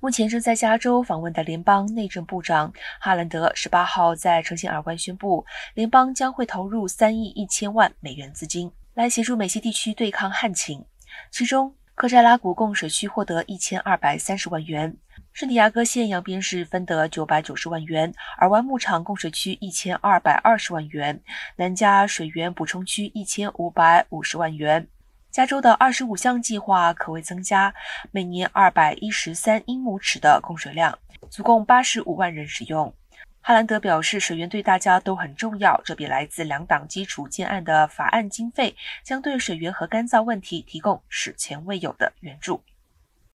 目前正在加州访问的联邦内政部长哈兰德十八号在呈现耳湾宣布，联邦将会投入三亿一千万美元资金来协助美西地区对抗旱情。其中，科扎拉谷供水区获得一千二百三十万元，圣地亚哥县扬边市分得九百九十万元，尔湾牧场供水区一千二百二十万元，南加水源补充区一千五百五十万元。加州的二十五项计划可谓增加每年二百一十三英亩尺的供水量，足供八十五万人使用。哈兰德表示，水源对大家都很重要。这笔来自两党基础建案的法案经费将对水源和干燥问题提供史前未有的援助。